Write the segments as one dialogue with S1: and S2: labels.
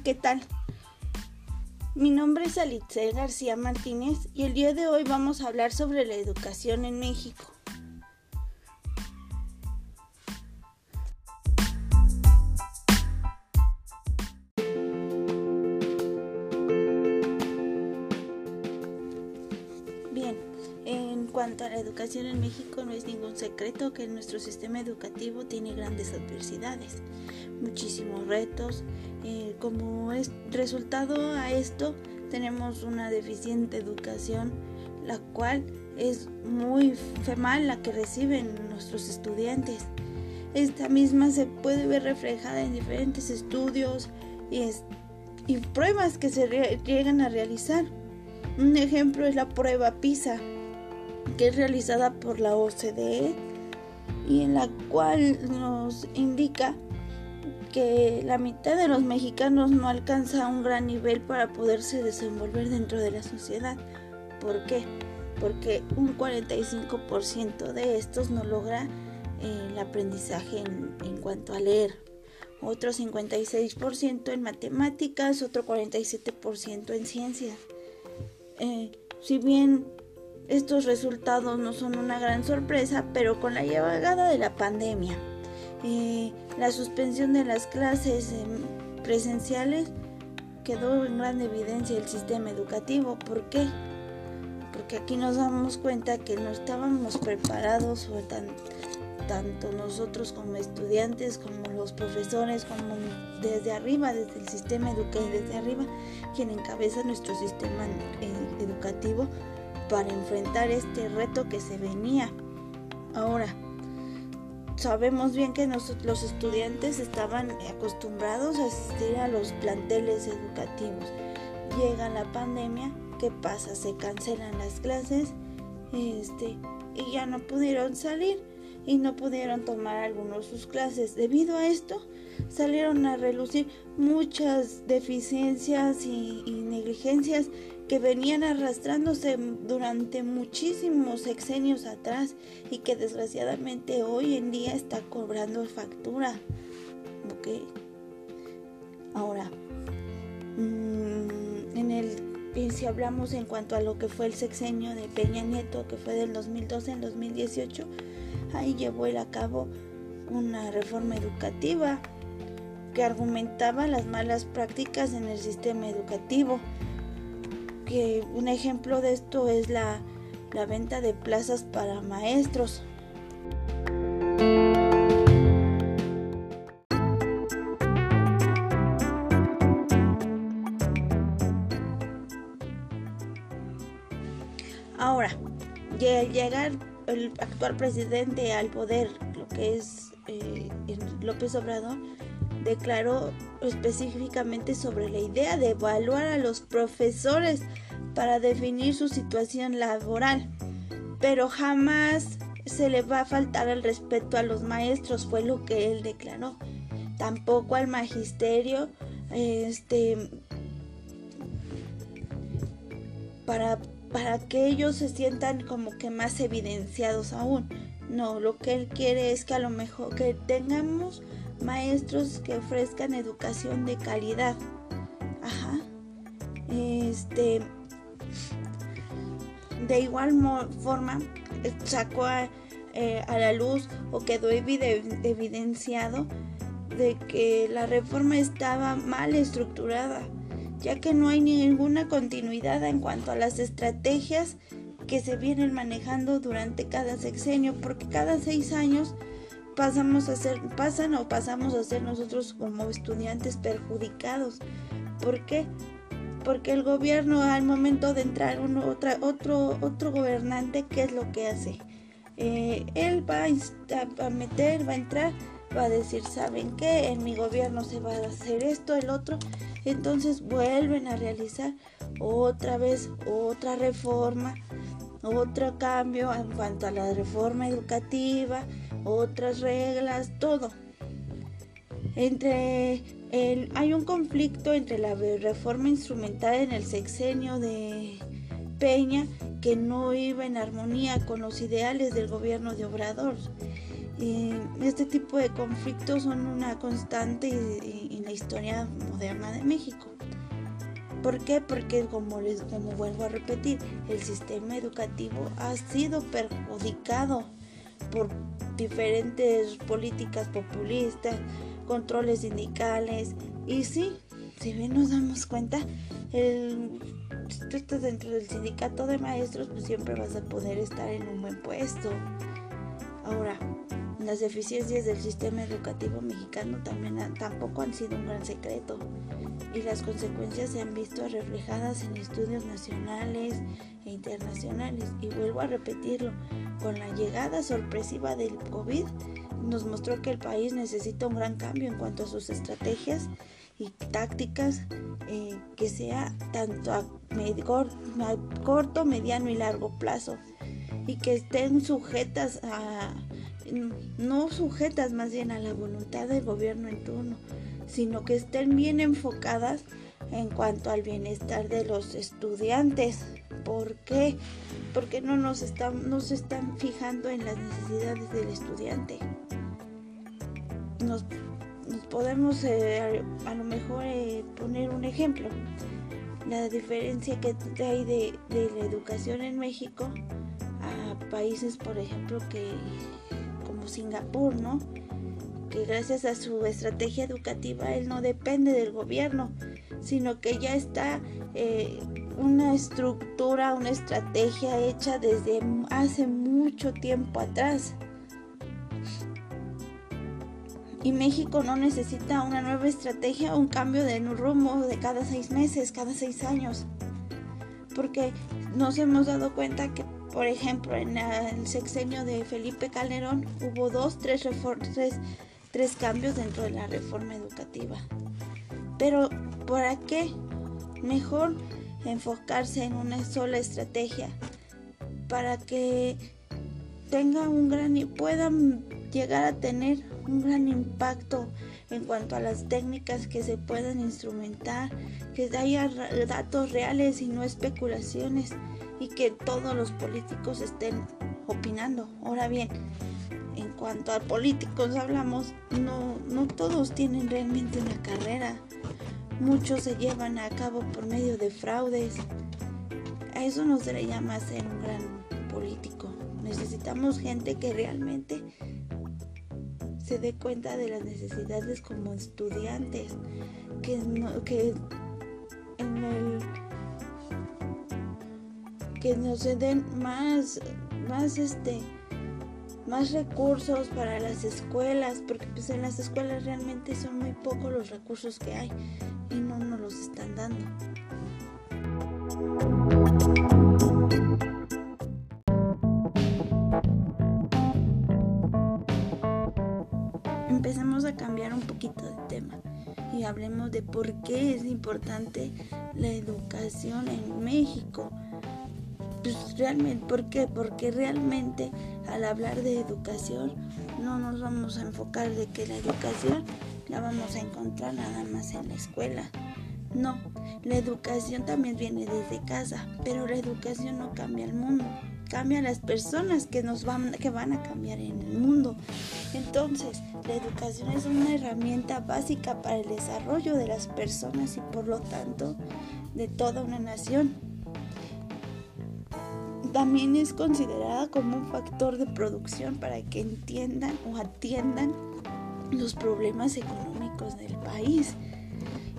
S1: ¿qué tal? Mi nombre es Alitzel García Martínez y el día de hoy vamos a hablar sobre la educación en México. Educación en México no es ningún secreto que nuestro sistema educativo tiene grandes adversidades, muchísimos retos. Eh, como es resultado a esto tenemos una deficiente educación, la cual es muy mal la que reciben nuestros estudiantes. Esta misma se puede ver reflejada en diferentes estudios y, y pruebas que se llegan a realizar. Un ejemplo es la prueba PISA, es realizada por la OCDE y en la cual nos indica que la mitad de los mexicanos no alcanza un gran nivel para poderse desenvolver dentro de la sociedad. ¿Por qué? Porque un 45% de estos no logra eh, el aprendizaje en, en cuanto a leer, otro 56% en matemáticas, otro 47% en ciencias. Eh, si bien estos resultados no son una gran sorpresa, pero con la llegada de la pandemia, eh, la suspensión de las clases presenciales quedó en gran evidencia el sistema educativo. ¿Por qué? Porque aquí nos damos cuenta que no estábamos preparados, o tanto nosotros como estudiantes, como los profesores, como desde arriba, desde el sistema educativo, desde arriba, quien encabeza nuestro sistema eh, educativo para enfrentar este reto que se venía. Ahora, sabemos bien que los estudiantes estaban acostumbrados a asistir a los planteles educativos. Llega la pandemia, ¿qué pasa? Se cancelan las clases este, y ya no pudieron salir y no pudieron tomar algunos sus clases. Debido a esto, salieron a relucir muchas deficiencias y, y negligencias que venían arrastrándose durante muchísimos sexenios atrás y que desgraciadamente hoy en día está cobrando factura. ¿Ok? Ahora, mm, en el, si hablamos en cuanto a lo que fue el sexenio de Peña Nieto, que fue del 2012 al 2018, ahí llevó él a cabo una reforma educativa que argumentaba las malas prácticas en el sistema educativo un ejemplo de esto es la, la venta de plazas para maestros. Ahora, al llegar el actual presidente al poder, lo que es eh, López Obrador, declaró específicamente sobre la idea de evaluar a los profesores para definir su situación laboral, pero jamás se le va a faltar el respeto a los maestros, fue lo que él declaró. Tampoco al magisterio, este, para, para que ellos se sientan como que más evidenciados aún. No, lo que él quiere es que a lo mejor que tengamos maestros que ofrezcan educación de calidad. Ajá. Este, de igual forma, sacó eh, a, la luz o quedó evidenciado de que la reforma estaba mal estructurada, ya que no hay ninguna continuidad en cuanto a las estrategias que se vienen manejando durante cada sexenio, porque cada seis años pasamos a ser, pasan o pasamos a ser nosotros como estudiantes perjudicados. ¿Por qué? Porque el gobierno al momento de entrar uno, otra, otro, otro gobernante, ¿qué es lo que hace? Eh, él va a, a meter, va a entrar, va a decir, ¿saben qué? En mi gobierno se va a hacer esto, el otro. Entonces vuelven a realizar otra vez otra reforma, otro cambio en cuanto a la reforma educativa, otras reglas, todo. Entre hay un conflicto entre la reforma instrumental en el sexenio de Peña que no iba en armonía con los ideales del gobierno de Obrador. este tipo de conflictos son una constante en la historia moderna de México. ¿Por qué? Porque como les como vuelvo a repetir, el sistema educativo ha sido perjudicado por diferentes políticas populistas, controles sindicales y sí, si bien nos damos cuenta, el, si tú estás dentro del sindicato de maestros, pues siempre vas a poder estar en un buen puesto. Ahora, las deficiencias del sistema educativo mexicano también tampoco han sido un gran secreto y las consecuencias se han visto reflejadas en estudios nacionales e internacionales. Y vuelvo a repetirlo, con la llegada sorpresiva del COVID nos mostró que el país necesita un gran cambio en cuanto a sus estrategias y tácticas eh, que sea tanto a, corto, mediano y largo plazo y que estén sujetas a no sujetas más bien a la voluntad del gobierno en turno, sino que estén bien enfocadas en cuanto al bienestar de los estudiantes. ¿Por qué? Porque no nos están, no se están fijando en las necesidades del estudiante. Nos, podemos eh, a, lo mejor eh, poner un ejemplo. La diferencia que hay de, de la educación en México a países, por ejemplo, que Singapur, ¿no? Que gracias a su estrategia educativa él no depende del gobierno, sino que ya está eh, una estructura, una estrategia hecha desde hace mucho tiempo atrás. Y México no necesita una nueva estrategia, un cambio de rumbo de cada seis meses, cada seis años. Porque nos hemos dado cuenta que por ejemplo, en el sexenio de Felipe Calderón hubo dos, tres, tres, cambios dentro de la reforma educativa. Pero, ¿para qué? Mejor enfocarse en una sola estrategia para que tenga un gran y puedan llegar a tener un gran impacto en cuanto a las técnicas que se puedan instrumentar, que haya datos reales y no especulaciones y que todos los políticos estén opinando. Ahora bien, en cuanto a políticos hablamos, no, no todos tienen realmente una carrera. Muchos se llevan a cabo por medio de fraudes. A eso no se le llama ser un gran político. Necesitamos gente que realmente se dé cuenta de las necesidades como estudiantes, que, que en el que nos den más, más este, más recursos para las escuelas, porque pues en las escuelas realmente son muy pocos los recursos que hay y no nos los están dando. Empecemos a cambiar un poquito de tema y hablemos de por qué es importante la educación en México pues realmente, ¿por qué? Porque realmente al hablar de educación no nos vamos a enfocar de que la educación la vamos a encontrar nada más en la escuela. No, la educación también viene desde casa, pero la educación no cambia el mundo, cambia las personas que nos van que van a cambiar en el mundo. Entonces, la educación es una herramienta básica para el desarrollo de las personas y por lo tanto de toda una nación también es considerada como un factor de producción para que entiendan o atiendan los problemas económicos del país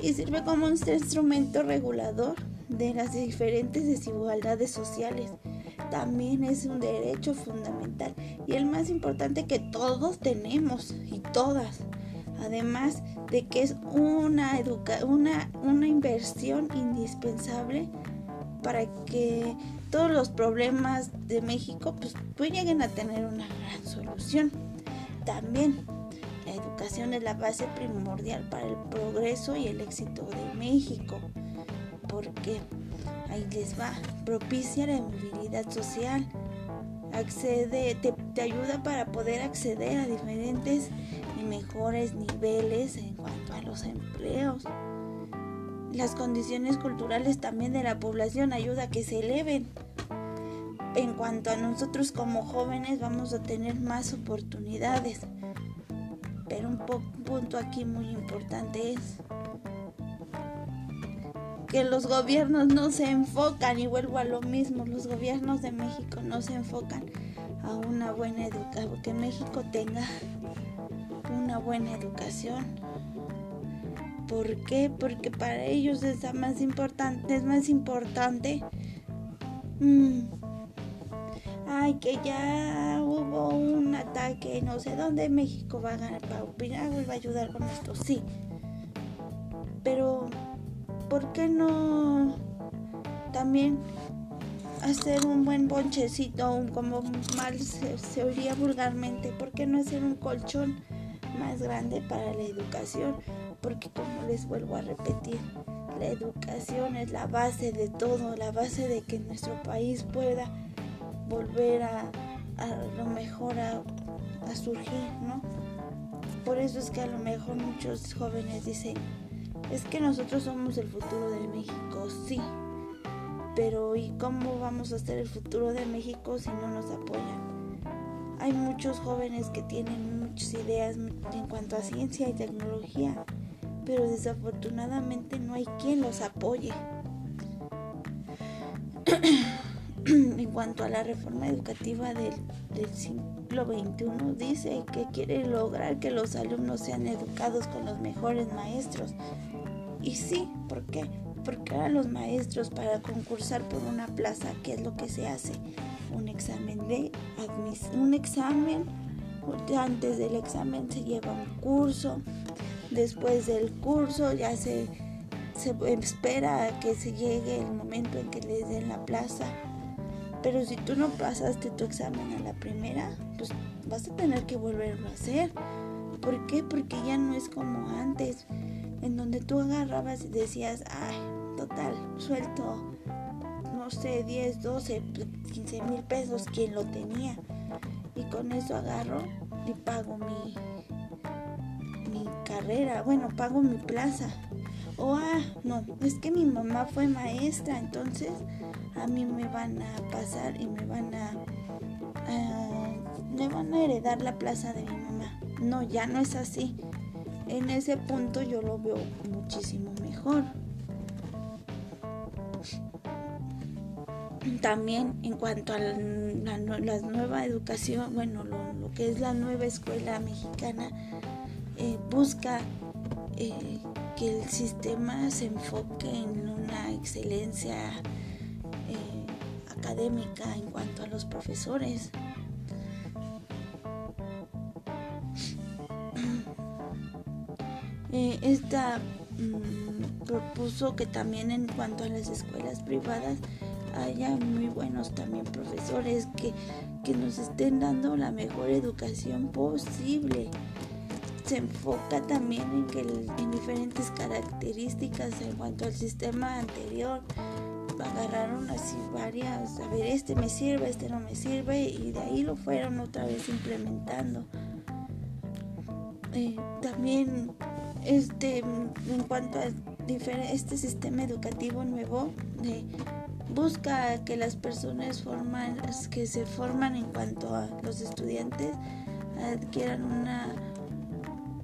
S1: y sirve como un instrumento regulador de las diferentes desigualdades sociales. También es un derecho fundamental y el más importante que todos tenemos y todas. Además de que es una, una, una inversión indispensable para que todos los problemas de México pues, pues lleguen a tener una gran solución. También la educación es la base primordial para el progreso y el éxito de México, porque ahí les va, propicia la movilidad social, accede, te, te ayuda para poder acceder a diferentes y mejores niveles en cuanto a los empleos las condiciones culturales también de la población ayuda a que se eleven. en cuanto a nosotros como jóvenes vamos a tener más oportunidades. Pero un punto aquí muy importante es que los gobiernos no se enfocan, y vuelvo a lo mismo, los gobiernos de México no se enfocan a una buena educación, que México tenga una buena educación. ¿Por qué? Porque para ellos es más importante, es más importante. Mm, ay, que ya hubo un ataque, no sé dónde México va a ganar, para opinar, va a ayudar con esto, sí. Pero, ¿por qué no también hacer un buen bonchecito, un, como mal se, se oiría vulgarmente? ¿Por qué no hacer un colchón más grande para la educación? Porque como les vuelvo a repetir, la educación es la base de todo, la base de que nuestro país pueda volver a, a lo mejor a, a surgir, ¿no? Por eso es que a lo mejor muchos jóvenes dicen, es que nosotros somos el futuro de México, sí, pero ¿y cómo vamos a ser el futuro de México si no nos apoyan? Hay muchos jóvenes que tienen muchas ideas en cuanto a ciencia y tecnología, pero desafortunadamente no hay quien los apoye. en cuanto a la reforma educativa del, siglo XXI, dice que quiere lograr que los alumnos sean educados con los mejores maestros. Y sí, ¿por qué? Porque ahora los maestros para concursar por una plaza, ¿qué es lo que se hace? Un examen de un examen, antes del examen se lleva un curso, después del curso ya se, se espera a que se llegue el momento en que les den la plaza pero si tú no pasaste tu examen a la primera, pues vas a tener que volverlo a hacer. ¿Por qué? Porque ya no es como antes, en donde tú agarrabas y decías, ay, total, suelto, no sé, 10, 12, 15 mil pesos, quien lo tenía. Y con eso agarro y pago mi, mi carrera, bueno, pago mi plaza. O, ah, no, es que mi mamá fue maestra, entonces a mí me van a pasar y me van a, me van a heredar la plaza de mi mamá. No, ya no es así. En ese punto yo lo veo muchísimo mejor. También en cuanto a la, nueva educación, bueno, lo, que es la nueva escuela mexicana, eh, busca eh, que el sistema se enfoque en una excelencia académica en cuanto a los profesores. Eh, esta mm, propuso que también en cuanto a las escuelas privadas haya muy buenos también profesores que, que nos estén dando la mejor educación posible. Se enfoca también en que en diferentes características en cuanto al sistema anterior agarraron así varias, a ver, este me sirve, este no me sirve, y de ahí lo fueron otra vez implementando. Eh, también este en cuanto a este sistema educativo nuevo busca que las personas forman, que se forman en cuanto a los estudiantes adquieran una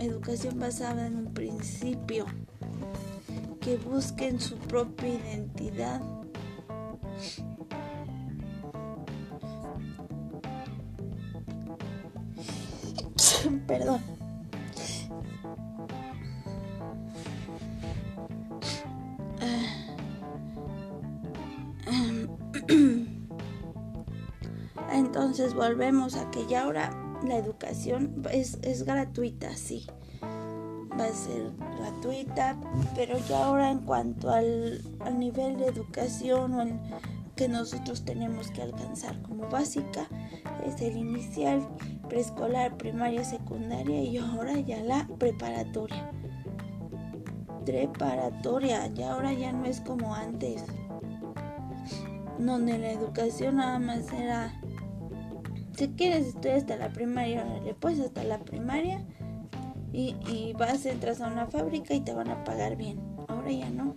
S1: educación basada en un principio que busquen su propia identidad Perdón. Entonces volvemos a que ya ahora la educación es, es gratuita, sí. Va a ser gratuita, pero ya ahora en cuanto al, al nivel de educación o el, que nosotros tenemos que alcanzar como básica es el inicial, preescolar, primaria, secundaria y ahora ya la preparatoria. Preparatoria, ya ahora ya no es como antes, donde la educación nada más era, si quieres estudiar hasta la primaria, le puedes hasta la primaria y, y vas, entras a una fábrica y te van a pagar bien. Ahora ya no.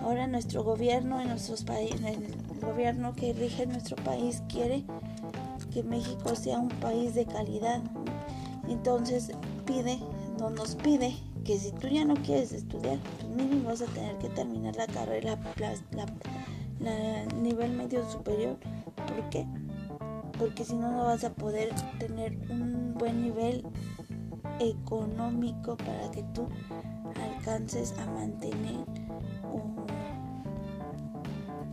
S1: Ahora nuestro gobierno, en nuestros el gobierno que rige nuestro país quiere que México sea un país de calidad. Entonces pide, no nos pide que si tú ya no quieres estudiar, pues mínimo vas a tener que terminar la carrera, la, nivel medio superior. ¿Por qué? Porque si no, no vas a poder tener un buen nivel económico para que tú alcances a mantener un,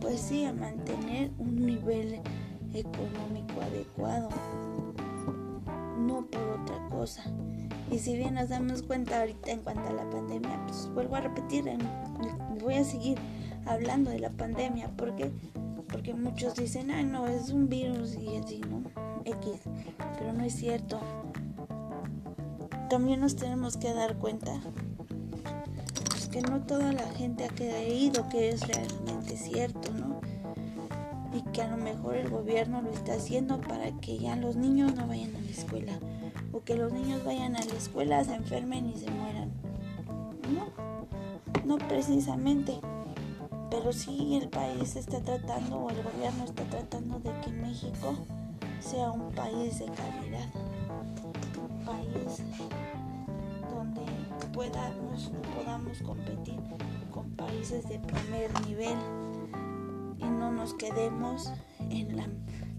S1: pues sí, a mantener un nivel económico adecuado, no por otra cosa. Y si bien nos damos cuenta ahorita en cuanto a la pandemia, pues vuelvo a repetir, voy a seguir hablando de la pandemia, porque porque muchos dicen, ah, no, es un virus y así, ¿no? X, pero no es cierto. También nos tenemos que dar cuenta que no toda la gente ha creído que es realmente cierto, ¿no? Y que a lo mejor el gobierno lo está haciendo para que ya los niños no vayan a la escuela o que los niños vayan a la escuela, se enfermen y se mueran. No, no precisamente. Pero sí el país está tratando o el gobierno está tratando de que México sea un país de calidad. Un país donde podamos, podamos competir con países de primer nivel y no nos quedemos en la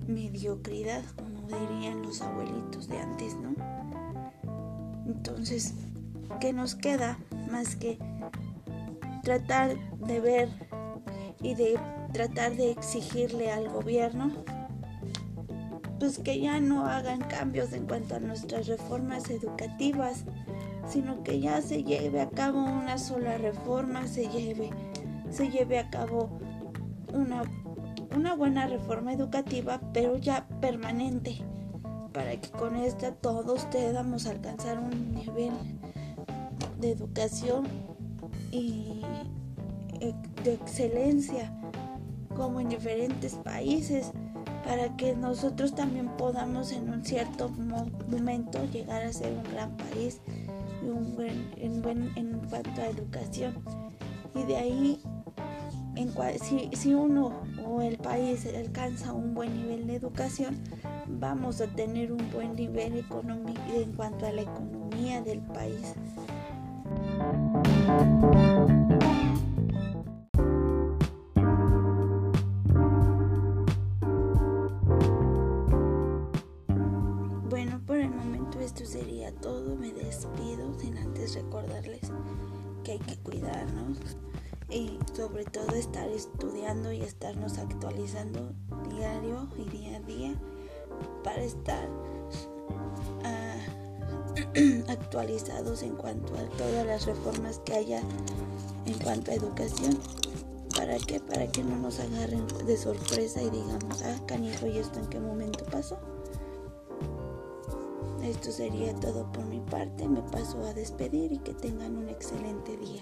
S1: mediocridad, como dirían los abuelitos de antes, ¿no? Entonces, ¿qué nos queda más que tratar de ver y de tratar de exigirle al gobierno pues que ya no hagan cambios en cuanto a nuestras reformas educativas, sino que ya se lleve a cabo una sola reforma, se lleve, se lleve a cabo una, una buena reforma educativa, pero ya permanente, para que con esta todos podamos alcanzar un nivel de educación y de excelencia como en diferentes países para que nosotros también podamos en un cierto momento llegar a ser un gran país un buen, en, buen, en cuanto a educación. Y de ahí en si, si uno o el país alcanza un buen nivel de educación vamos a tener un buen nivel económico en cuanto a la economía del país y sobre todo estar estudiando y estarnos actualizando diario y día a día para estar uh, actualizados en cuanto a todas las reformas que haya en cuanto a educación. ¿Para qué? Para que no nos agarren de sorpresa y digamos, ah, canijo, ¿y esto en qué momento pasó? Esto sería todo por mi parte. Me paso a despedir y que tengan un excelente día.